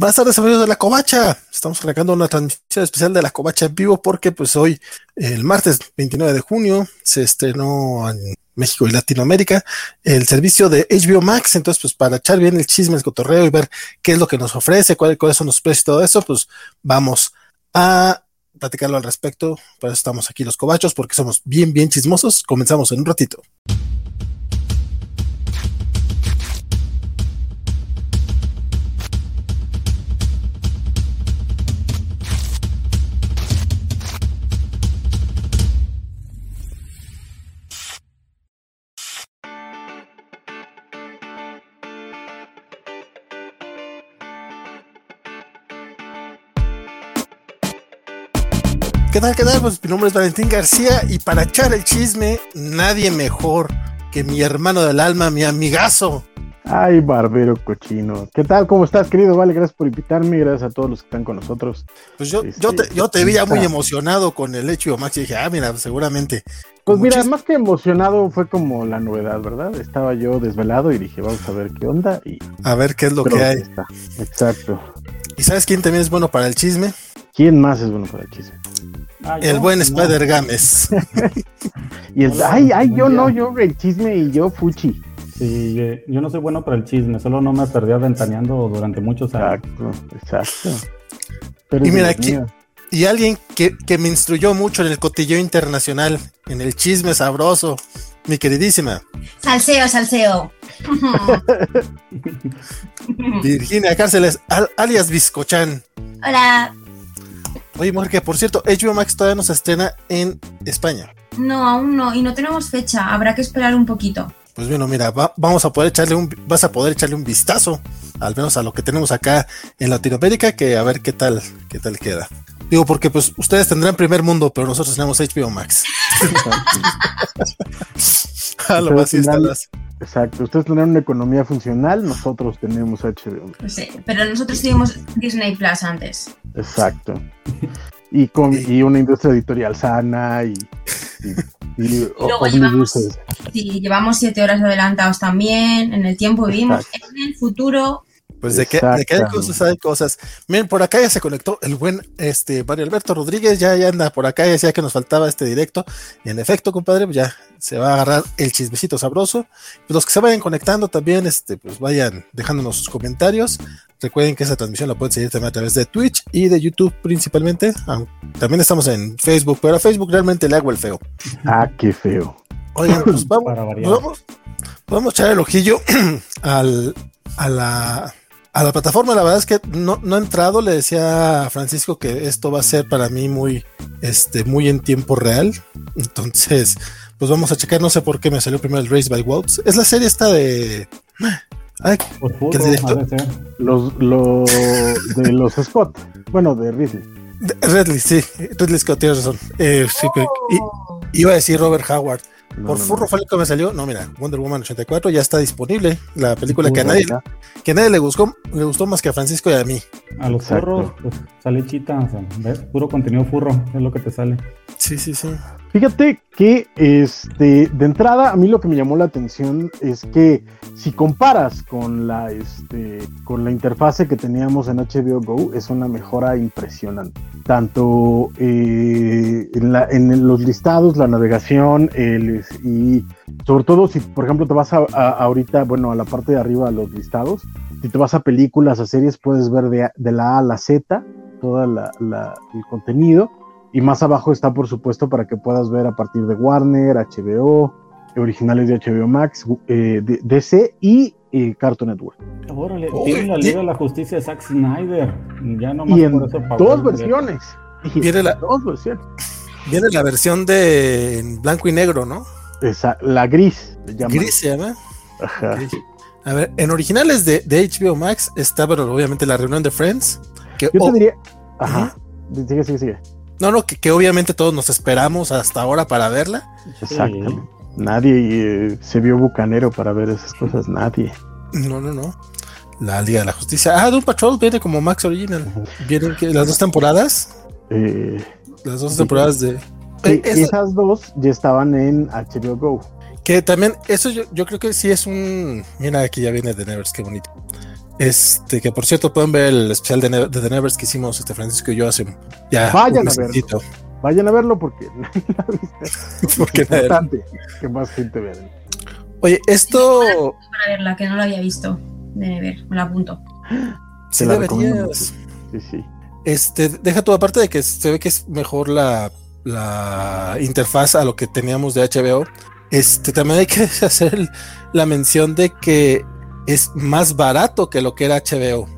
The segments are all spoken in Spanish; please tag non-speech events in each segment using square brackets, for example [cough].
Buenas tardes, amigos de la Covacha. Estamos arrancando una transmisión especial de la Covacha en vivo porque pues hoy, el martes 29 de junio, se estrenó en México y Latinoamérica el servicio de HBO Max. Entonces, pues para echar bien el chisme, el cotorreo y ver qué es lo que nos ofrece, cuáles, cuáles son los precios y todo eso, pues vamos a platicarlo al respecto. Por eso estamos aquí los cobachos porque somos bien, bien chismosos. Comenzamos en un ratito. ¿Qué tal? ¿Qué tal? Pues mi nombre es Valentín García y para echar el chisme, nadie mejor que mi hermano del alma, mi amigazo. Ay, barbero cochino. ¿Qué tal? ¿Cómo estás, querido? Vale, gracias por invitarme. Gracias a todos los que están con nosotros. Pues yo, yo, te, yo te veía muy emocionado con el hecho Max y dije, ah, mira, seguramente. Pues mira, más que emocionado fue como la novedad, ¿verdad? Estaba yo desvelado y dije, vamos a ver qué onda. Y a ver qué es lo que hay. Está. Exacto. ¿Y sabes quién también es bueno para el chisme? ¿Quién más es bueno para el chisme? Ah, el buen Spider Games. [laughs] y el, ay, ay, yo no, yo el chisme y yo fuchi. Sí, yo no soy bueno para el chisme, solo no me perdí aventaneando durante muchos años. Exacto, exacto. Pero y mira, aquí, y alguien que, que, me instruyó mucho en el cotilleo internacional, en el chisme sabroso, mi queridísima. Salseo, salseo. [laughs] Virginia Cárceles, alias Biscochan. Hola. Oye, mujer, que por cierto, HBO Max todavía no se estrena en España. No, aún no, y no tenemos fecha, habrá que esperar un poquito. Pues bueno, mira, vamos a poder echarle un, vas a poder echarle un vistazo, al menos a lo que tenemos acá en Latinoamérica, que a ver qué tal, qué tal queda. Digo, porque pues ustedes tendrán primer mundo, pero nosotros tenemos HBO Max. a [laughs] lo más instalas. Exacto, ustedes tendrán una economía funcional, nosotros tenemos HBO. Sí, pero nosotros tenemos Disney Plus antes. Exacto. [laughs] Y, con, y una industria editorial sana y, y, y [laughs] luego llevamos, sí, llevamos siete horas adelantados también, en el tiempo vivimos, en el futuro pues de que, de que, hay cosas, hay cosas. Miren, por acá ya se conectó el buen este Mario Alberto Rodríguez, ya, ya anda por acá, ya decía que nos faltaba este directo. Y en efecto, compadre, pues ya se va a agarrar el chismecito sabroso. Pues los que se vayan conectando también, este, pues vayan dejándonos sus comentarios. Recuerden que esa transmisión la pueden seguir también a través de Twitch y de YouTube principalmente. También estamos en Facebook, pero a Facebook realmente le hago el feo. Ah, qué feo. Oigan, pues [clears throat] vamos, vamos, vamos a echar el ojillo [clears throat] al, a la a la plataforma, la verdad es que no, no he entrado. Le decía a Francisco que esto va a ser para mí muy, este, muy en tiempo real. Entonces, pues vamos a checar. No sé por qué me salió primero el Race by Wolves. Es la serie esta de. Ay, ¿qué Los, los de los Scott. Bueno, de Ridley. Ridley, sí. Ridley Scott, tienes razón. Eh, sí, iba a decir Robert Howard. Por furro fue lo que me salió. No, mira, Wonder Woman 84 ya está disponible. La película que a nadie, que nadie le gustó, le gustó más que a Francisco y a mí. A los furros, pues sale chita, o sea, ¿ves? puro contenido furro, es lo que te sale. Sí, sí, sí. Fíjate que este, de entrada a mí lo que me llamó la atención es que si comparas con la, este, con la interfase que teníamos en HBO Go, es una mejora impresionante. Tanto eh, en, la, en, los listados, la navegación el, y sobre todo si, por ejemplo, te vas a, ahorita, bueno, a la parte de arriba de los listados, si te vas a películas, a series, puedes ver de la A a la Z todo el contenido y más abajo está, por supuesto, para que puedas ver a partir de Warner, HBO, originales de HBO Max, eh, DC y eh, Cartoon Network. Órale, tiene la Liga de la Justicia de Zack Snyder. Ya no y en dos versiones. Viene la, dos versiones. Viene la versión de blanco y negro, ¿no? Esa, la gris. Gris se llama. Ajá. A ver, en originales de, de, HBO Max está, pero obviamente la reunión de Friends. Que, Yo te diría. Ajá. Sigue, sigue, sigue. No, no, que, obviamente todos nos esperamos hasta ahora para verla. Exacto. Nadie eh, se vio bucanero para ver esas cosas, nadie. No, no, no. La Liga de la Justicia. Ah, Doom Patrol viene como Max Original. Vienen las dos temporadas. Eh, las dos temporadas de. Eh, esas dos ya estaban en HBO Go. Que también, eso yo, yo, creo que sí es un. Mira, aquí ya viene de Nevers, qué bonito. Este, que por cierto pueden ver el especial de, de The Nevers que hicimos este Francisco y yo hace ya. Vayan a verlo. Vayan a verlo porque [laughs] porque es [laughs] importante que más gente vea. Oye, esto. Para verla, que no lo había visto. De ver, me la apunto. Sí, deberías. Sí, sí. Este, deja tu aparte de que se ve que es mejor la, la interfaz a lo que teníamos de HBO. Este, también hay que [laughs] hacer la mención de que es más barato que lo que era HBO.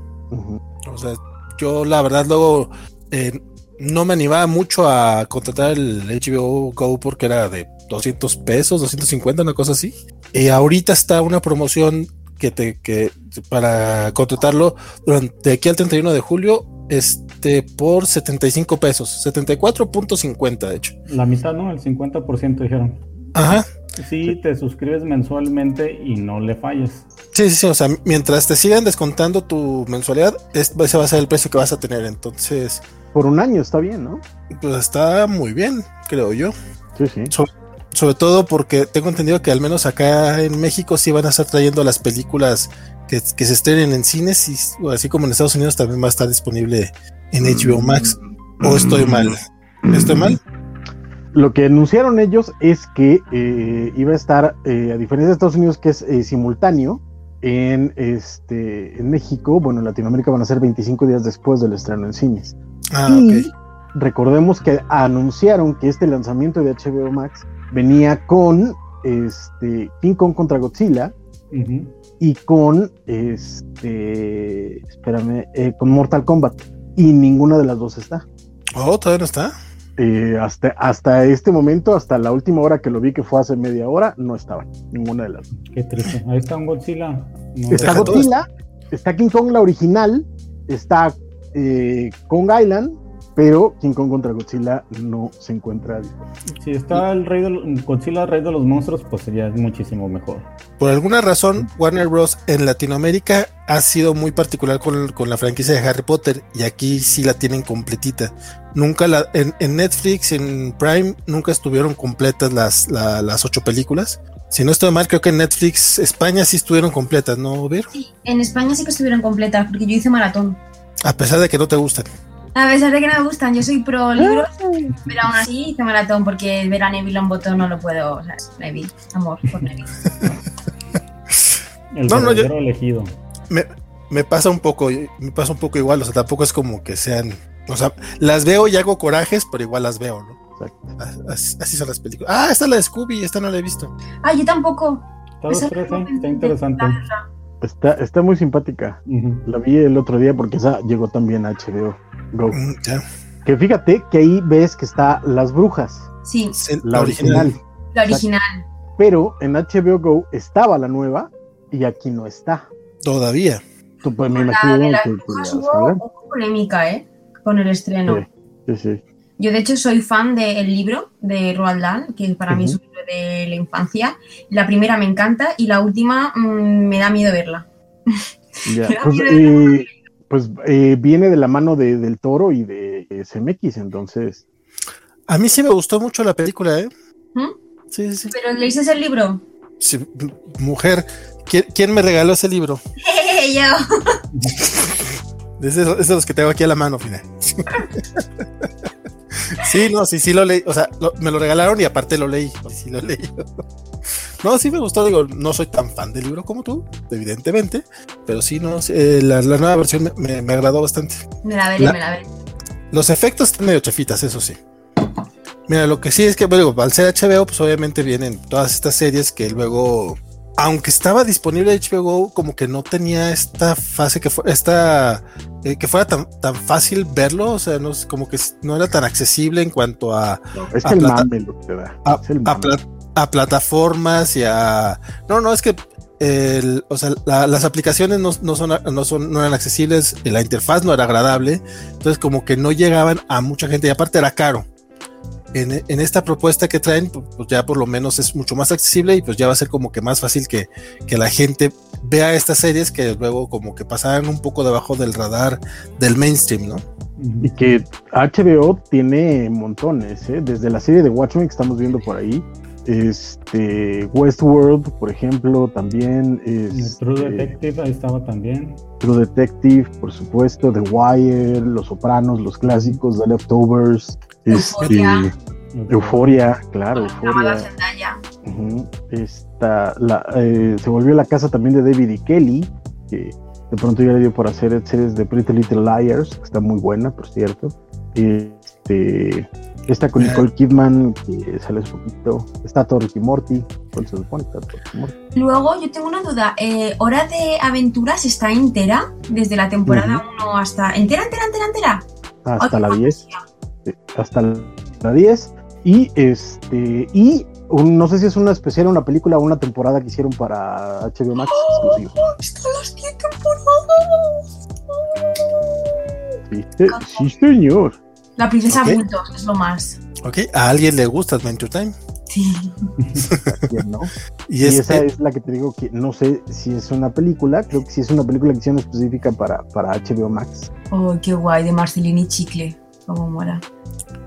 O sea, yo la verdad luego eh, no me animaba mucho a contratar el HBO Go porque era de 200 pesos, 250, una cosa así. Y ahorita está una promoción que te que para contratarlo durante aquí al 31 de julio este por 75 pesos, 74.50 de hecho. La mitad, ¿no? El 50% dijeron. Ajá. Sí, te suscribes mensualmente y no le falles. Sí, sí, sí, o sea, mientras te sigan descontando tu mensualidad, ese va a ser el precio que vas a tener, entonces... Por un año está bien, ¿no? Pues está muy bien, creo yo. Sí, sí. sobre todo porque tengo entendido que al menos acá en México sí van a estar trayendo las películas que, se estrenen en cines, y así como en Estados Unidos también va a estar disponible en HBO Max. ¿O estoy mal? ¿Estoy mal? Lo que anunciaron ellos es que eh, iba a estar, eh, a diferencia de Estados Unidos, que es eh, simultáneo, en, este, en México, bueno, en Latinoamérica van a ser 25 días después del estreno en cines. Ah, y recordemos que anunciaron que este lanzamiento de HBO Max venía con este, King Kong contra Godzilla y con, este, espérame, con Mortal Kombat. Y ninguna de las dos está. Oh, todavía no está. Eh, hasta, hasta este momento, hasta la última hora que lo vi, que fue hace media hora, no estaba ninguna de las dos. Qué triste. Ahí está un Godzilla. está Godzilla, está King Kong la original, está eh, Kong Island, pero King Kong contra Godzilla no se encuentra Si está el rey de Godzilla, rey de los monstruos, pues sería muchísimo mejor. Por alguna razón, Warner Bros. en Latinoamérica ha sido muy particular con, la franquicia de Harry Potter y aquí sí la tienen completita. Nunca la, en, Netflix, en Prime, nunca estuvieron completas las, las ocho películas. Si no estoy mal, creo que en Netflix España sí estuvieron completas, ¿no, Ver? Sí, en España sí que estuvieron completas, porque yo hice maratón. A pesar de que no te gustan. A pesar de que no me gustan, yo soy pro libros, pero aún así hice maratón porque ver a Neville Longbottom no lo puedo. O sea, Neville, amor por Neville. El no, no, yo, elegido. Me, me, pasa un poco, me pasa un poco igual, o sea, tampoco es como que sean, o sea, las veo y hago corajes, pero igual las veo, ¿no? Así, son las películas. Ah, esta es la de Scooby, esta no la he visto. Ah, yo tampoco. está interesante. Está, está muy simpática. La vi el otro día porque esa llegó también a HBO. Go. Mm, que fíjate que ahí ves que está Las Brujas. Sí. La original. La original. Pero en HBO Go estaba la nueva y aquí no está. Todavía. Tú pues me imagino que, hubo polémica, ¿eh? Con el estreno. Sí, sí, Yo de hecho soy fan del libro de Roald Dahl, que para mí es un libro de la infancia. La primera me encanta y la última mm, me da miedo verla. Ya. [laughs] pues, eh, pues eh, viene de la mano de, del toro y de SMX, entonces. A mí sí me gustó mucho la película, ¿eh? ¿Mm? Sí, sí. ¿Pero leíste el libro? Sí, mujer, ¿quién, me regaló ese libro? [laughs] Yo. Es de, los que tengo aquí a la mano, fíjate. [laughs] sí, no, sí, sí lo leí. O sea, me lo regalaron y aparte lo leí. Sí lo leí. [laughs] No, sí me gustó, digo, no soy tan fan del libro como tú, evidentemente, pero sí, no, eh, la, nueva versión me, agradó bastante. Me la veré, me la veré. Los efectos están medio chafitas, eso sí. Mira, lo que sí es que, bueno, al ser HBO, pues obviamente vienen todas estas series que luego, aunque estaba disponible HBO como que no tenía esta fase que fue, esta, eh, que fuera tan, tan fácil verlo, o sea, no como que no era tan accesible en cuanto a. Es que el mame lo que da. es el a plataformas y a... No, no, es que o sea, las aplicaciones no, son, no, son, no eran accesibles, la interfaz no era agradable, entonces como que no llegaban a mucha gente y aparte era caro. En, esta propuesta que traen, pues ya por lo menos es mucho más accesible y pues ya va a ser como que más fácil que, que la gente vea estas series que luego como que pasaran un poco debajo del radar del mainstream, ¿no? Y que HBO tiene montones, ¿eh? desde la serie de Watchmen que estamos viendo por ahí, Este, Westworld, por ejemplo, también. Es, True Detective, ahí estaba también. True Detective, por supuesto, The Wire, Los Sopranos, los clásicos, The Leftovers, Euphoria. este, Euforia, claro, Euforia. Zendaya. Ujú. Esta, la, eh, se volvió la casa también de David y Kelly, que de pronto ya le dio por hacer series de Pretty Little Liars, que está muy buena, por cierto. Este, esta con. Nicole [laughs] Kidman, que sale hace poquito. Está Ricky Morty. ¿Cuál se supone? Está Morty. Luego yo tengo una duda. Eh, ¿Hora de Aventuras está entera? Desde la temporada 1 hasta... ¿Entera, entera, entera, entera? Hasta la qué 10. fantasía. Sí, hasta la 10. Y este, y un- no sé si es una especial, una película o una temporada que hicieron para HBO Max exclusivo. Están las 10 temporadas. Sí, sí, señor. La princesa Ok. Bultos es lo más. Ok, a alguien le gusta Adventure Time. Sí. ¿Quién no? [laughs] Y, Y es, esa es la que te digo que no sé si es una película, creo que sí es una película que hicieron específica para, para HBO Max. Oh, qué guay, de Marcelini Chicle. Como mola.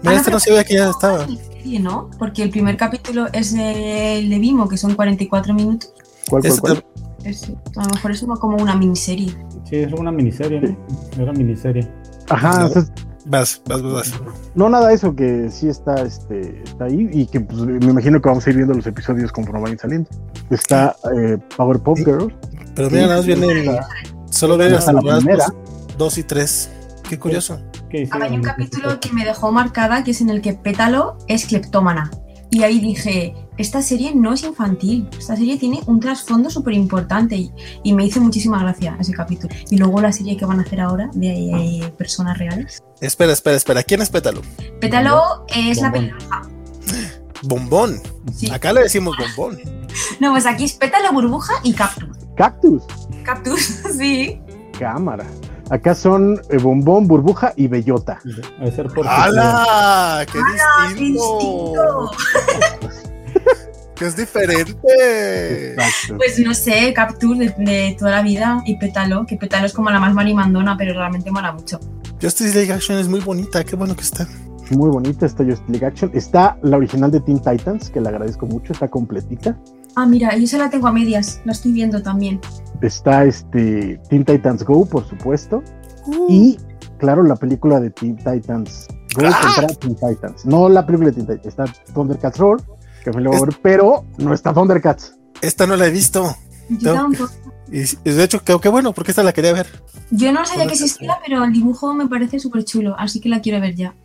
mira, Ah, este pero no sabía que ya es una estaba. miniserie, ¿no? Porque el primer capítulo es el de Vimo, que son 44 minutos. ¿Cuál, cuál, cuál? Es- a lo mejor es una- como una miniserie. Sí, era una miniserie, ¿no? Era miniserie. Ajá, No. entonces, Vas, vas, vas. vas. no nada eso que sí está, este, está ahí y que pues, me imagino que vamos a ir viendo los episodios conforme vayan saliendo. Está eh, Powerpuff Girls, Pero mira, nada más vienen. Solo ven las Hasta la temporadas primera. 2 y 3. Qué curioso. Hay un capítulo que me dejó marcada, que es en el que Pétalo es cleptómana. Y ahí dije, esta serie no es infantil, esta serie tiene un trasfondo súper importante y, y me hizo muchísima gracia ese capítulo. Y luego la serie que van a hacer ahora de eh, personas reales. Espera, espera, espera. ¿Quién es Pétalo? Pétalo es la pelirroja. Bombón. Sí. Acá le decimos bombón. [laughs] No, pues aquí es Pétalo, Burbuja y Cactus. Cactus, Cactus, [laughs] sí. cámara. Acá son eh, Bombón, Burbuja y Bellota. A ser por ¡Hala! ¡Qué ¡Qué distinto! distinto! [laughs] ¡Que es diferente! Exacto. Pues no sé, Cactus de, de toda la vida y Pétalo, que Pétalo es como la más marimandona, pero realmente mola mucho. Justice League Action es muy bonita. Qué bueno que está. Muy bonita esta Justice League Action. Está la original de Teen Titans, que le agradezco mucho, está completita. Ah, mira, yo esa la tengo a medias, la estoy viendo también. Está este Teen Titans Go, por supuesto. Uh. Y, claro, la película de Teen Titans Go ¡Ah! contra Teen Titans. No la película de Teen Titans, está Thundercats Roar, que me lo voy a ver, pero no está Thundercats. Esta no la he visto. Yo, No. tampoco. Y, de hecho, qué, qué bueno, porque esta la quería ver. Yo no sabía que existía, pero el dibujo me parece súper chulo, así que la quiero ver ya.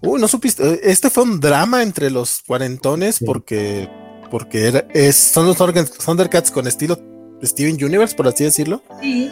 Uy, no supiste. Este fue un drama entre los cuarentones Sí. porque, porque era- es, son los Thundercats Thundercats con estilo Steven Universe, por así decirlo. Sí.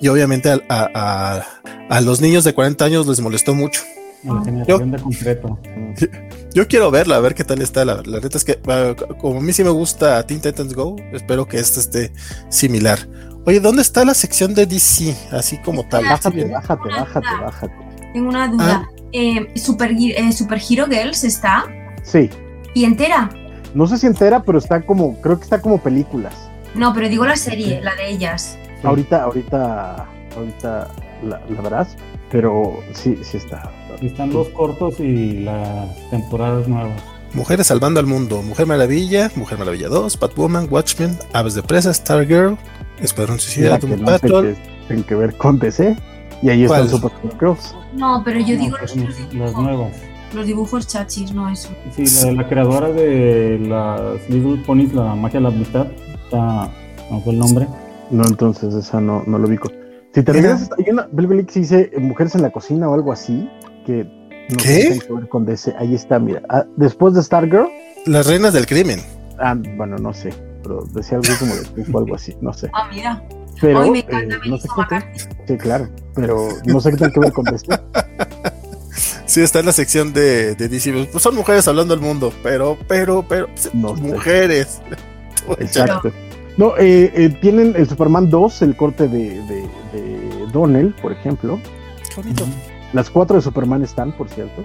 Y obviamente a, a- a- a los niños de 40 años les molestó mucho. La generación de concreto. [laughs] Yo quiero verla, a ver qué tal está. La, la neta es que, ah, como a mí sí me gusta Teen Titans Go, espero que este esté similar. Oye, ¿dónde está la sección de DC? Así como tal. Bájate, bájate, bájate, bájate. Tengo una duda. Eh, Super, eh, Super Hero Girls está Sí, y entera. No sé si entera, pero está como, creo que está como películas. No, pero digo la serie, la de ellas. Sí. Ahorita, ahorita, ahorita la, la verás, pero sí, sí está. Están los cortos y las temporadas nuevas. Mujeres salvando al mundo. Mujer Maravilla, Mujer Maravilla 2, Batwoman, Watchmen, Aves de Presa, Stargirl, Escuadrón Suicida, Doom no Patrol. tienen que ver con DC. Y ahí están ¿Cuál? Super Girls. No, pero yo No, digo pues, los, dibujos. Los dibujos chachis, no eso. Sí, la, la creadora de las Little Ponies, la magia de la amistad, está, no fue el nombre. No, entonces esa no, no lo ubico. Si te regresas, hay una película que se dice eh, Mujeres en la cocina o algo así, que no ¿Qué? que ver con DC. Ahí está, mira. Ah, después de Stargirl, Las reinas del crimen. ah, bueno, no sé, pero decía algo como de tipo, algo así, no sé. Ah, mira. Pero Hoy me eh, encanta no sé qué. Sí, claro, pero no sé qué tiene que ver con DC. [laughs] [laughs] Sí, está en la sección de, de DC. Pues son mujeres hablando al mundo, pero, pero, pero, No mujeres. [laughs] Exacto. No, eh, eh, tienen el Superman 2, el corte de, de, de Donnell, por ejemplo. Qué bonito. Las cuatro de Superman están, por cierto,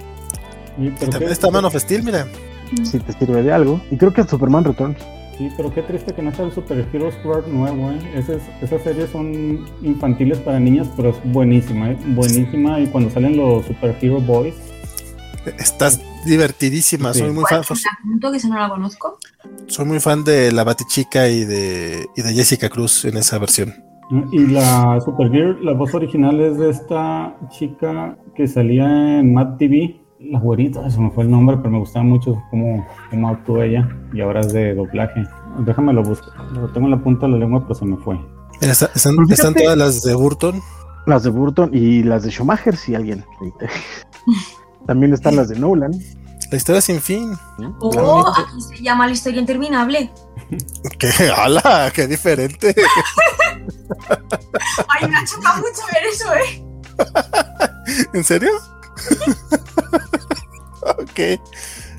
Y, También qué- está Man of Steel, mira. si te sirve de algo. Y creo que Superman Returns. Sí, pero qué triste que no está el Super Hero Squad nuevo, ¿eh? Esas, esas series son infantiles para niñas, pero es buenísima, ¿eh? Buenísima. Y cuando salen los Super Hero Boys, Estás divertidísima. Sí. Soy muy fan, ¿La apunto que esa no la conozco? soy muy fan de la Batichica y de, y de Jessica Cruz en esa versión. Y la Supergirl, la voz original es de esta chica que salía en Mad TV, la güerita, eso me fue el nombre, pero me gustaba mucho cómo, cómo actuó ella y ahora es de doblaje. Déjame lo busco, lo tengo en la punta de la lengua, pero se me fue. Está- están, fíjate- están todas las de Burton. Las de Burton y las de Schumacher, si alguien. [laughs] También están las de Nolan. La historia sin fin. Oh, aquí se llama la historia interminable. [laughs] ¡Qué hala! ¡Qué diferente! [laughs] Ay, me ha chocado mucho ver eso, ¿eh? ¿En serio? [laughs] ok.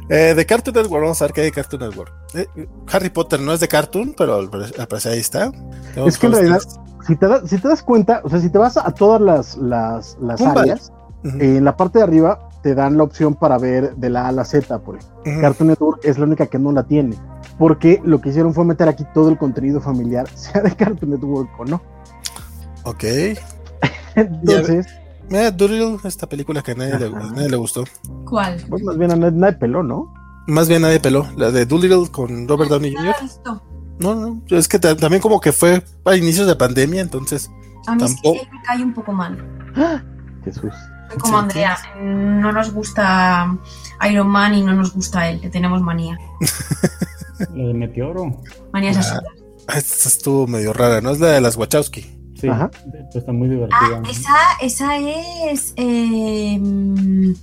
Eh, de Cartoon Network, vamos a ver qué hay de Cartoon Network. Eh, Harry Potter no es de Cartoon, pero al parecer ahí está. Tenemos Es que en realidad, si te, da- si te das cuenta, o sea, si te vas a todas las, las, áreas, eh, en la parte de arriba te dan la opción para ver de la A a la Z, por ejemplo. Cartoon Network es la única que no la tiene. Porque lo que hicieron fue meter aquí todo el contenido familiar, [laughs] sea de Cartoon Network o no. Ok. Entonces, Mira, Doolittle, esta película que a nadie, le, a nadie le gustó. ¿Cuál? pues más bien a nadie, nadie peló, ¿no? Más bien nadie peló. La de Doolittle con Robert Downey ¿No Jr. No, no. Es que ta- también como que fue a inicios de pandemia, entonces. A mí Tampoco. sí me cae un poco mal. Jesús. Soy como Sí, Andrea, no nos gusta Iron Man y no nos gusta él, que tenemos manía. [laughs] La de Meteoro, Manías Ah. absurdas. ah, Esta estuvo medio rara, ¿no? Es la de las Wachowski. Sí, Ajá. pero está muy divertida. Ah, esa, esa es. eh,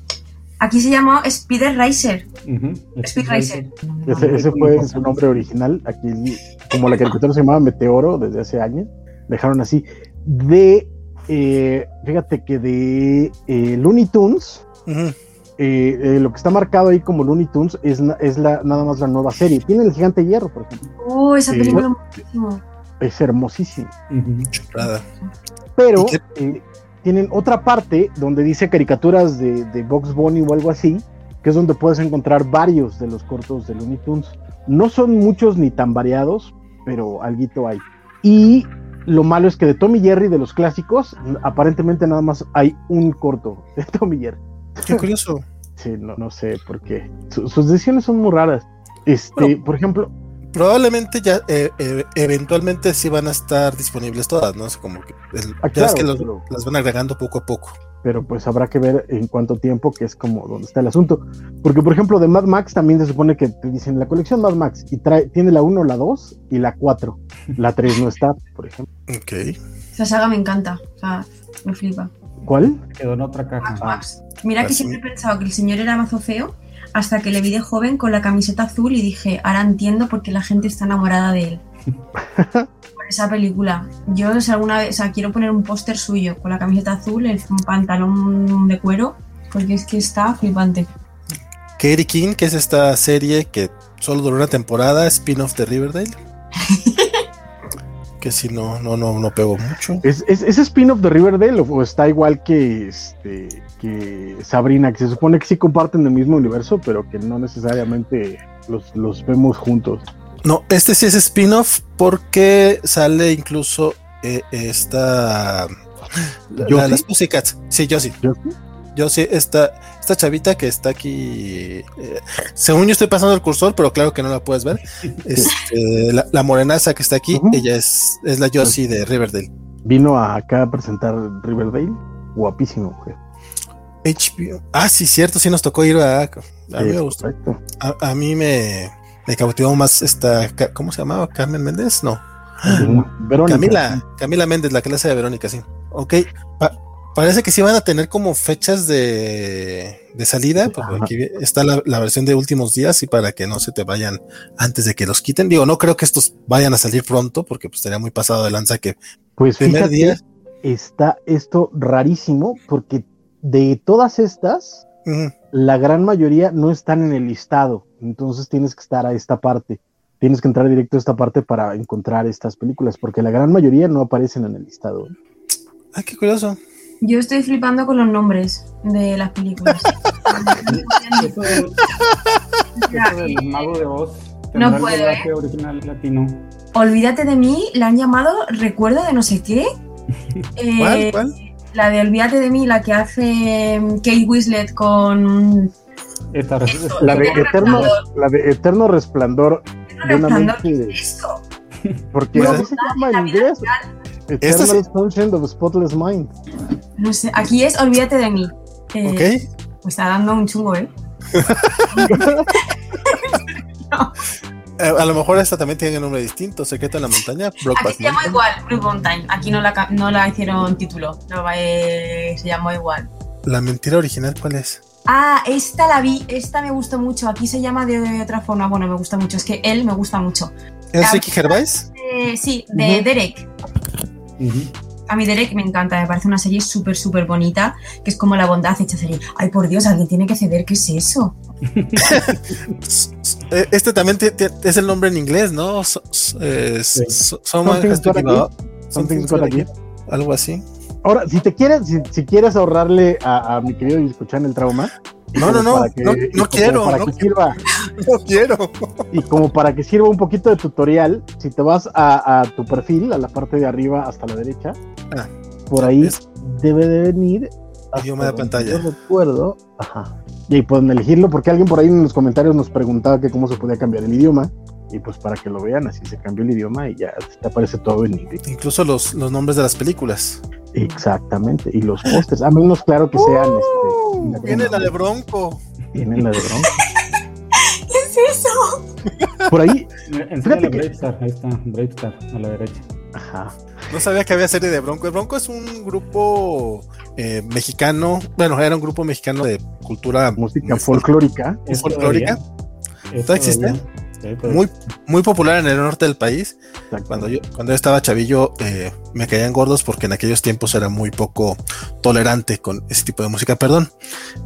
aquí se llama Spider Racer. Ujú, Speed Racer. Ese, ese fue su nombre original. Aquí, como la caricatura se llamaba Meteoro desde hace años, dejaron así. De, eh, fíjate que de eh, Looney Tunes, eh, eh, lo que está marcado ahí como Looney Tunes es, na- es la, nada más la nueva serie. Tiene el gigante hierro, por ejemplo. Oh, esa película muchísimo. Es hermosísimo. Pero eh, tienen otra parte donde dice caricaturas de, de Box Bunny o algo así, que es donde puedes encontrar varios de los cortos de Looney Tunes. No son muchos ni tan variados, pero alguito hay. Y lo malo es que de Tommy Jerry, de los clásicos, aparentemente nada más hay un corto de [laughs] Tommy Jerry. Qué curioso. Sí, no, no sé por qué. Su- sus decisiones son muy raras. Este, Bueno. por ejemplo, Probablemente ya eh, eh, eventualmente sí van a estar disponibles todas, ¿no? Es como que el- Ah, ya es claro, que los- pero- las van agregando poco a poco. pero pues habrá que ver en cuánto tiempo, que es como donde está el asunto. Porque, por ejemplo, de Mad Max también se supone que te dicen la colección Mad Max y trae, tiene la 1, la 2 y la 4. La 3 no está, por ejemplo. Ok. Esa saga me encanta. O sea, me flipa. ¿Cuál? Quedó en otra caja. Max Max. Mira que Pues siempre he pensado que el señor era mazo feo hasta que le vi de joven con la camiseta azul y dije, ahora entiendo por qué la gente está enamorada de él. [laughs] por esa película. Yo si alguna vez, o sea, quiero poner un póster suyo con la camiseta azul, el un pantalón de cuero, porque es que está flipante. Katie King, que es esta serie que solo duró una temporada, spin-off de Riverdale. [laughs] que si no, no, no, no pegó mucho. ¿Es, es, es spin-off de Riverdale o, o está igual que, este, que Sabrina? Que se supone que sí comparten el mismo universo, pero que no necesariamente los, los vemos juntos. No, este sí es spin-off porque sale incluso eh, esta. La, ¿Josie? la- las Pussycats. Sí, yo sí. ¿Yo? Yo sí, esta, esta chavita que está aquí. eh, según yo estoy pasando el cursor, pero claro que no la puedes ver. [laughs] Este, la, la morenaza que está aquí, ella es, es la Josie de Riverdale. Vino acá a presentar Riverdale. Guapísimo, mujer. HBO. Ah, sí, cierto, sí nos tocó ir a. A mí me gustó. A, a mí me, me cautivó más esta. ¿Cómo se llamaba? ¿Carmen Méndez? No. Verónica. Camila, Camila Méndez, la clase de Verónica, sí. Ok, pa- parece que sí van a tener como fechas de, de salida, porque Ajá. aquí está la, la versión de últimos días y para que no se te vayan antes de que los quiten. Digo, no creo que estos vayan a salir pronto, porque pues estaría muy pasado de lanza que Pues primer fíjate, día. está esto rarísimo porque de todas estas, la gran mayoría no están en el listado. Entonces tienes que estar a esta parte. Tienes que entrar directo a esta parte para encontrar estas películas, porque la gran mayoría no aparecen en el listado. Ah, qué curioso. Yo estoy flipando con los nombres de las películas. Del mago de Oz. No ¿tendrá el doblaje original latino. Olvídate de mí, la han llamado Recuerdo de no sé qué. Eh, ¿Cuál? ¿Cuál? La de Olvídate de mí, la que hace mm, Kate Winslet con Esta Eso, La de Eterno la de Eterno Resplandor de una Resplandor, mente. ¿qué es? Porque Pues así se llama en inglés. Eternal Sunshine of Spotless Mind. No sé, aquí es Olvídate de mí. Eh, Ok. Me está dando un chungo, ¿eh? [laughs] [laughs] Eh, a lo mejor esta también tiene un nombre distinto. Secreto en la montaña. Aquí se llama Mountain. igual, Blue Mountain. Aquí no la, no la hicieron título. No, eh, se llamó igual. La mentira original, ¿cuál es? Ah, esta la vi, esta me gustó mucho. Aquí se llama de otra forma. Bueno, me gusta mucho. Es que él me gusta mucho. ¿Es Ah, Ricky Gervais? Eh, sí, de Ujú. Derek. Ujú. A mí Derek me encanta, me parece una serie súper, súper bonita, que es como la bondad hecha serie. Ay, por Dios, alguien tiene que ceder, ¿qué es eso? Eh, Este también es el nombre en inglés, ¿no? So- so- eh, Sí. so- someone Something's give. up. Something's. Algo así. Ahora, si te quieres, si, si quieres ahorrarle a, a mi querido y escuchar el trauma. No, no, no, que- no, quiero, Para no que sirva, [laughs] No quiero. y como para que sirva un poquito de tutorial, si te vas a, a tu perfil, a la parte de arriba hasta la derecha, Ah, por ahí es- debe de venir. Idioma de pantalla. Yo recuerdo. Ajá. Y ahí pueden elegirlo, porque alguien por ahí en los comentarios nos preguntaba que cómo se podía cambiar el idioma. Y pues para que lo vean, así se cambió el idioma y ya te aparece todo en inglés. Incluso los, los nombres de las películas. Exactamente. Y los pósters, a menos claro que sean. Uh, este, viene la de Bronco. Tienen la de Bronco. ¿Qué es eso? Por ahí, Fíjate que- Brave Star, ahí está, Brave Star, a la derecha. Ajá. No sabía que había serie de Bronco. El Bronco es un grupo eh, mexicano. Bueno, era un grupo mexicano de cultura música muy, folclórica. ¿Es folclórica. ¿Todavía existe? Pues, muy, muy popular en el norte del país. Cuando yo, cuando yo estaba chavillo, eh, me caían gordos porque en aquellos tiempos era muy poco tolerante con ese tipo de música. Perdón.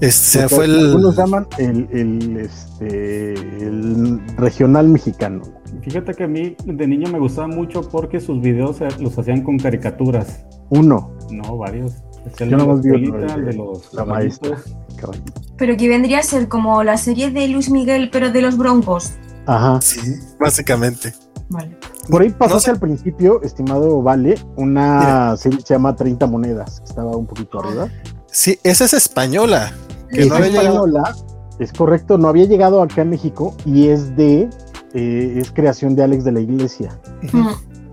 Este fue el. Algunos llaman el, el, este, el regional mexicano. Fíjate que a mí de niño me gustaba mucho porque sus videos los hacían con caricaturas. Uno, No, varios. Es el Yo de la vi el de los la maestra. Pero que vendría a ser como la serie de Luis Miguel, pero de los Broncos. Ajá. Sí, básicamente. Vale. Por ahí pasaste No sé. al principio, estimado Vale, una serie que se llama 30 monedas. que Estaba un poquito arriba. Sí, esa es española. Que Es no había llegado. española, es correcto, no había llegado acá en México y es de, eh, es creación de Alex de la Iglesia, Mm.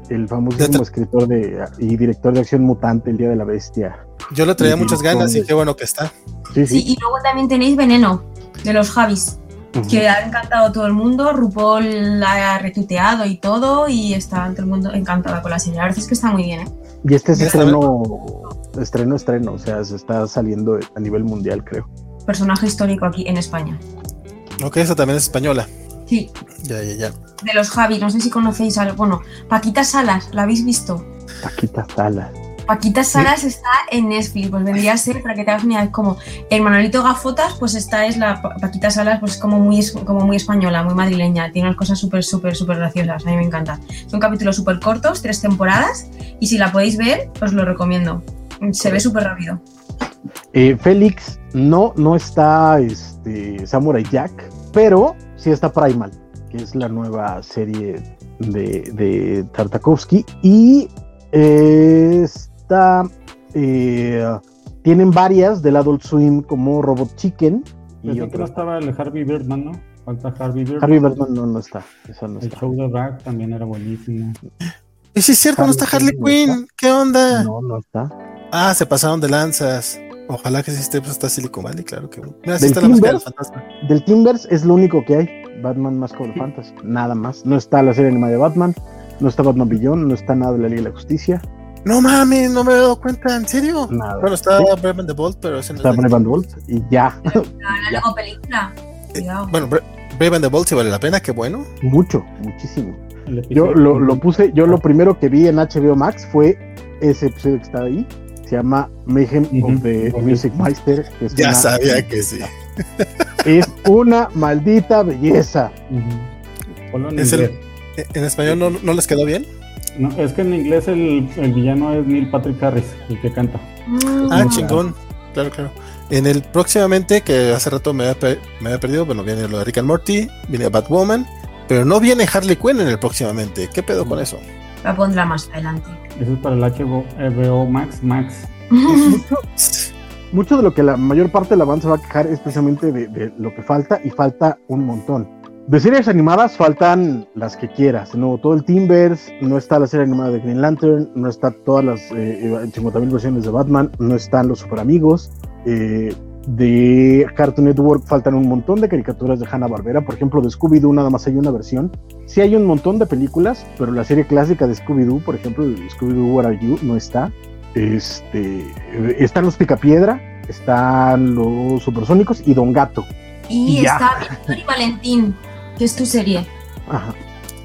el famosísimo escritor de, y director de Acción Mutante, El Día de la Bestia. Yo le traía muchas ganas y qué bueno que está. Sí, Sí, sí. y luego también tenéis Veneno, de los Javis, Que ha encantado a todo el mundo. RuPaul la ha retuiteado y todo, y está todo el mundo encantada con la serie. La verdad es que está muy bien, ¿eh? Y este es estreno, estreno, estreno, o sea, se está saliendo a nivel mundial, creo. Personaje histórico aquí en España. Ok, esa también es española. Sí, Ya, ya, ya. de los Javis, no sé si conocéis algo. Bueno, Paquita Salas, ¿la habéis visto? Paquita Salas. Paquita Salas está en Netflix, pues vendría a ser, para que te hagas una idea, es como el Manolito Gafotas, pues esta es la Pa- Paquita Salas, pues como muy, es- como muy española, muy madrileña, tiene unas cosas súper, súper, súper graciosas, a mí me encanta. Son capítulos súper cortos, tres temporadas, y si la podéis ver, os lo recomiendo. Se ve súper rápido. Eh, Félix, no, no está este, Samurai Jack, pero sí está Primal, que es la nueva serie de, de Tartakovsky. Y eh, está. eh, tienen varias del Adult Swim como Robot Chicken y Pensé que no estaba el Harvey Birdman, ¿no? Falta Harvey Birdman. Harvey Birdman no, no está. No El está. show de Drag también era buenísimo. Y sí es cierto, no está Harley Quinn. ¿Qué onda? No, no está. Ah, se pasaron de lanzas. Ojalá que sí esté, pues está Silicon Valley, claro que. Mira, sí Del está la fantasma. Del Timbers es lo único que hay. Batman más Cover Fantasy. Nada más. No está la serie animada de Batman. No está Batman Beyond. No está nada de la Liga de la Justicia. No mames, no me he dado cuenta, ¿en serio? Nada. Bueno, está Sí. Brave and the Bolt, pero ese no es Está de- Brave and the Bold y ya. [laughs] La, la Ya. Lego película. Cuidado. Bueno, Bra- Brave and the Bolt sí vale la pena, qué bueno. Mucho, muchísimo. Yo lo, lo puse, yo lo primero que vi en HBO Max fue ese episodio que está ahí. Se llama Mayhem Ujú. of the Music Meister. que es Ya una- sabía que sí. Es una maldita belleza. Ponlo en Es el- inglés. ¿E- ¿En español no, no les quedó bien? No, es que en inglés el, el villano es Neil Patrick Harris, el que canta. Mm. Ah, Mm. chingón. Claro, claro. En el próximamente, que hace rato me había, me había perdido, bueno, viene lo de Rick and Morty, viene Batwoman, pero no viene Harley Quinn en el próximamente. ¿Qué pedo con eso? La pondrá más adelante. Eso es para el HBO, HBO Max Max. mucho de lo que la mayor parte de la banda se va a quejar es precisamente de, de lo que falta y falta un montón. De series animadas faltan las que quieras, ¿no? Todo el Timbers, no está la serie animada de Green Lantern, no está todas las eh, 50.000 versiones de Batman, no están los Super Amigos. Eh, de Cartoon Network faltan un montón de caricaturas de Hanna-Barbera, por ejemplo, de Scooby-Doo nada más hay una versión. Sí hay un montón de películas, pero la serie clásica de Scooby-Doo, por ejemplo, Scooby-Doo What Are You, no está. Este, están los Picapiedra, están los Supersónicos y Don Gato. Y, está Víctor y Valentín, que es tu serie. Ajá.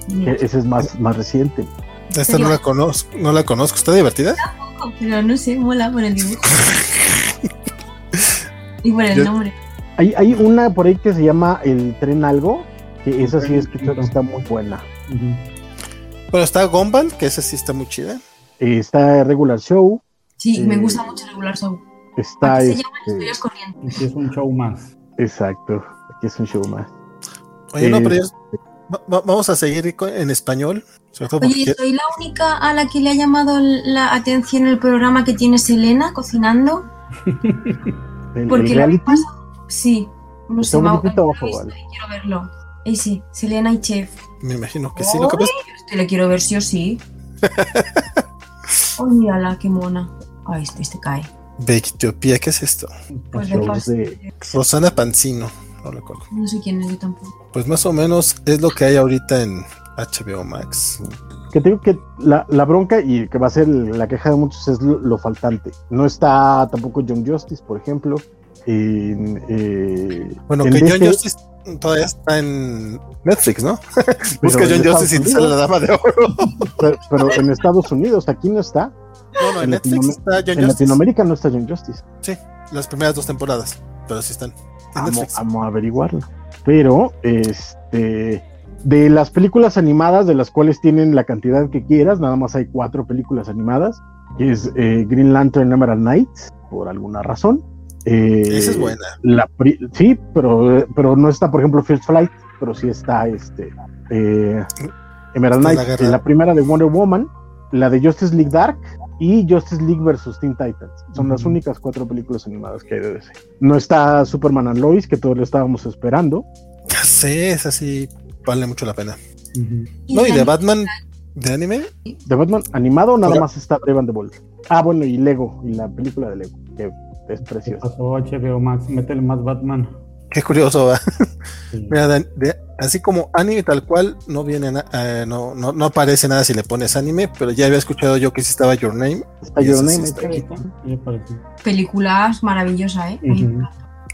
Mira, E- Ese es más, más reciente. Esta no la conozco, no la conozco. ¿Está divertida? Pero no sé, mola por el dibujo. [laughs] y por el Yo- nombre. Hay, hay una por ahí que se llama El Tren Algo, que esa sí es que está muy buena. Ujú. Bueno, está Gumball, que esa sí está muy chida. Eh, está Regular Show, Sí, me Eh, gusta mucho regular show. está se este, llaman historias corrientes. Aquí es un show más. exacto, aquí es un show más. Oye, no, pero ya- va- va- vamos a seguir en español. Oye, porque ¿soy la única a la que le ha llamado la atención el programa que tiene Selena cocinando? [laughs] El, Porque el la reality, pasada- Sí, no sé, y quiero verlo. Y sí, Selena y Chef. me imagino que sí. Lo que pasa Este le quiero ver sí o sí. [laughs] Oh, mírala, qué mona. Ay, este, este cae. Etiopía, ¿qué es esto? Pues de de- Rosana Pancino, no recuerdo. No sé quién es yo tampoco. Pues más o menos es lo que hay ahorita en HBO Max. que te digo que la, la bronca y que va a ser la queja de muchos es lo, lo faltante. No está tampoco John Justice, por ejemplo. En, eh, Bueno, en que John Justice todavía está en Netflix, ¿no? [laughs] Busca en John Justice y te sale la dama de oro. [laughs] pero, pero en Estados Unidos, aquí no está. No, no, en En Netflix Latinoam- está John En Justice. Latinoamérica no está John Justice. Las primeras dos temporadas, pero sí están en Vamos, Netflix. vamos a averiguarlo. Pero, este, de las películas animadas, de las cuales tienen la cantidad que quieras, nada más hay cuatro películas animadas, que es eh, Green Lantern Emerald Knights, por alguna razón. Eh, Esa es buena. La sí, pero, pero no está, por ejemplo, First Flight, pero sí está este eh, Emerald Está la la primera de Wonder Woman, la de Justice League Dark y Justice League versus Teen Titans. Son las únicas cuatro películas animadas que hay de DC. No está Superman and Lois, que todos lo estábamos esperando. Ya sé, esa sí vale mucho la pena. No, y de Batman, de anime, De Batman animado, nada más está and the Bold. Ah, bueno, y Lego, y la película de Lego, que es ¿Qué preciosa. pasó HBO Max? Métele más Batman. Qué curioso. Sí. Mira, de- de- así como anime tal cual, no viene, na- eh, no, no, no aparece nada si le pones anime, pero ya había escuchado yo que sí estaba Your Name. Your sí Name, está apareció. Películas maravillosas, ¿eh? Ay, Ujú.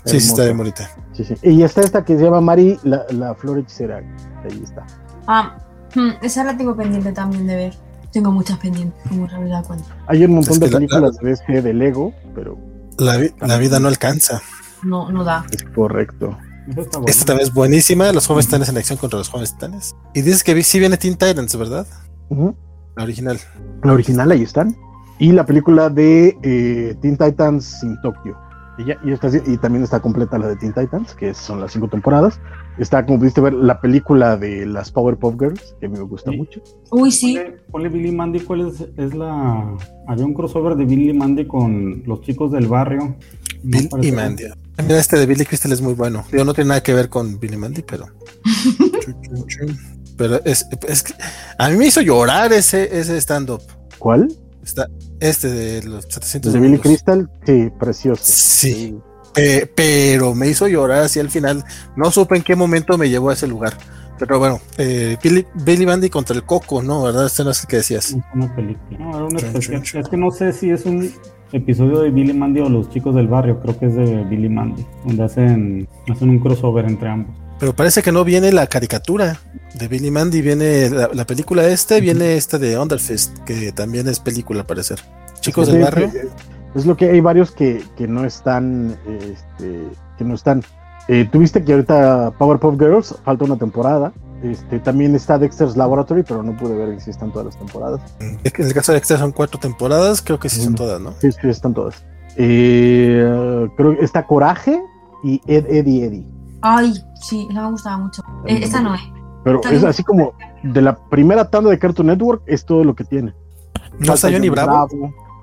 Sí, sí, está bien bonita. Sí, sí. Y está esta que se llama Mari, la, la flor hechicera. Ahí está. Ah, hmm, esa la tengo pendiente también de ver. Tengo muchas pendientes, como se habéis dado cuenta. Hay un montón Es de que la- películas de DC de Lego, pero La, vi- la vida no alcanza. No, no da. es correcto. Está. Esta también es buenísima. Los jóvenes titanes en acción contra los jóvenes titanes. Y dices que sí viene Teen Titans, ¿verdad? La original. La original, ahí están. Y la película de eh, Teen Titans in Tokio. Y, ya- y, está- y también está completa la de Teen Titans, que son las cinco temporadas. Está, como pudiste ver, la película de las Powerpuff Girls, que a mí me gusta Sí. mucho. Uy, sí. Ponle, ponle Billy Mandy, ¿cuál es, es la...? Había un crossover de Billy Mandy con los chicos del barrio. No Bill y Mandy. Mira, este de Billy Crystal es muy bueno. Digo, no tiene nada que ver con Billy Mandy, pero. [laughs] Pero es, es que a mí me hizo llorar ese, ese stand-up. ¿Cuál? Está este de los 700 De Billy. Crystal. Sí, precioso. Sí. Pe- pero me hizo llorar así al final. No supe en qué momento me llevó a ese lugar. Pero bueno, eh, Billy, Billy Mandy contra el Coco, ¿no? ¿Verdad? Este no es el que decías. Es una película. No, era un Chun, especial. chun, chun. Es que no sé si es un episodio de Billy Mandy o los chicos del barrio. Creo que es de Billy Mandy. Donde hacen, hacen un crossover entre ambos. Pero parece que no viene la caricatura de Billy Mandy. Viene la, la película este, viene esta de Underfist, que también es película al parecer. Chicos Sí, del barrio. sí, Es lo que hay varios que, que no están, este, que no están. Eh, Tuviste que ahorita Powerpuff Girls falta una temporada. Este, también está Dexter's Laboratory, pero no pude ver si están todas las temporadas. En el caso de Dexter son cuatro temporadas, creo que sí son Mm. todas, ¿no? Sí, sí, están todas. Eh, creo que está Coraje y Ed, Eddie, Eddie. Ay, sí, esa me gustaba mucho. Eh, esta no, ¿eh? Pero Está es así como de la primera tanda de Cartoon Network, es todo lo que tiene. No está Johnny Bravo.